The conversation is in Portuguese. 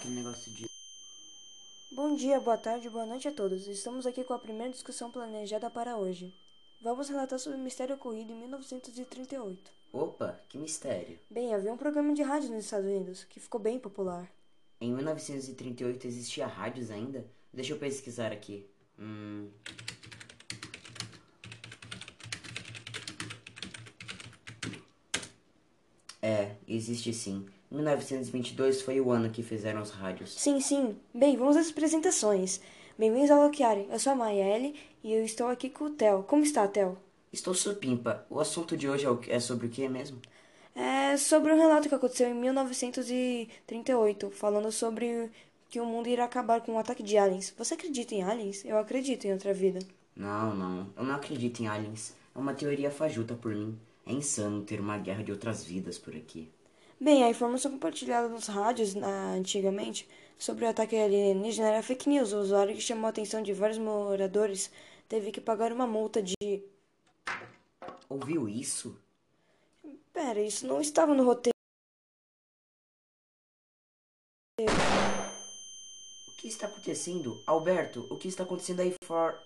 aquele negócio de. Bom dia, boa tarde, boa noite a todos. Estamos aqui com a primeira discussão planejada para hoje. Vamos relatar sobre o mistério ocorrido em 1938. Opa, que mistério. Bem, havia um programa de rádio nos Estados Unidos que ficou bem popular. Em 1938 existia rádios ainda? Deixa eu pesquisar aqui. Hum. É, existe sim. 1922 foi o ano que fizeram os rádios. Sim, sim. Bem, vamos às apresentações. Bem-vindos ao Loquiari. Eu sou a Maiele e eu estou aqui com o Theo. Como está, Theo? Estou supimpa. O assunto de hoje é, é sobre o que mesmo? É sobre um relato que aconteceu em 1938, falando sobre que o mundo irá acabar com um ataque de aliens. Você acredita em aliens? Eu acredito em outra vida. Não, não. Eu não acredito em aliens. É uma teoria fajuta por mim. É insano ter uma guerra de outras vidas por aqui. Bem, a informação compartilhada nos rádios na- antigamente sobre o ataque alienígena era fake news. O usuário que chamou a atenção de vários moradores teve que pagar uma multa de. Ouviu isso? Pera, isso não estava no roteiro. O que está acontecendo? Alberto, o que está acontecendo aí for...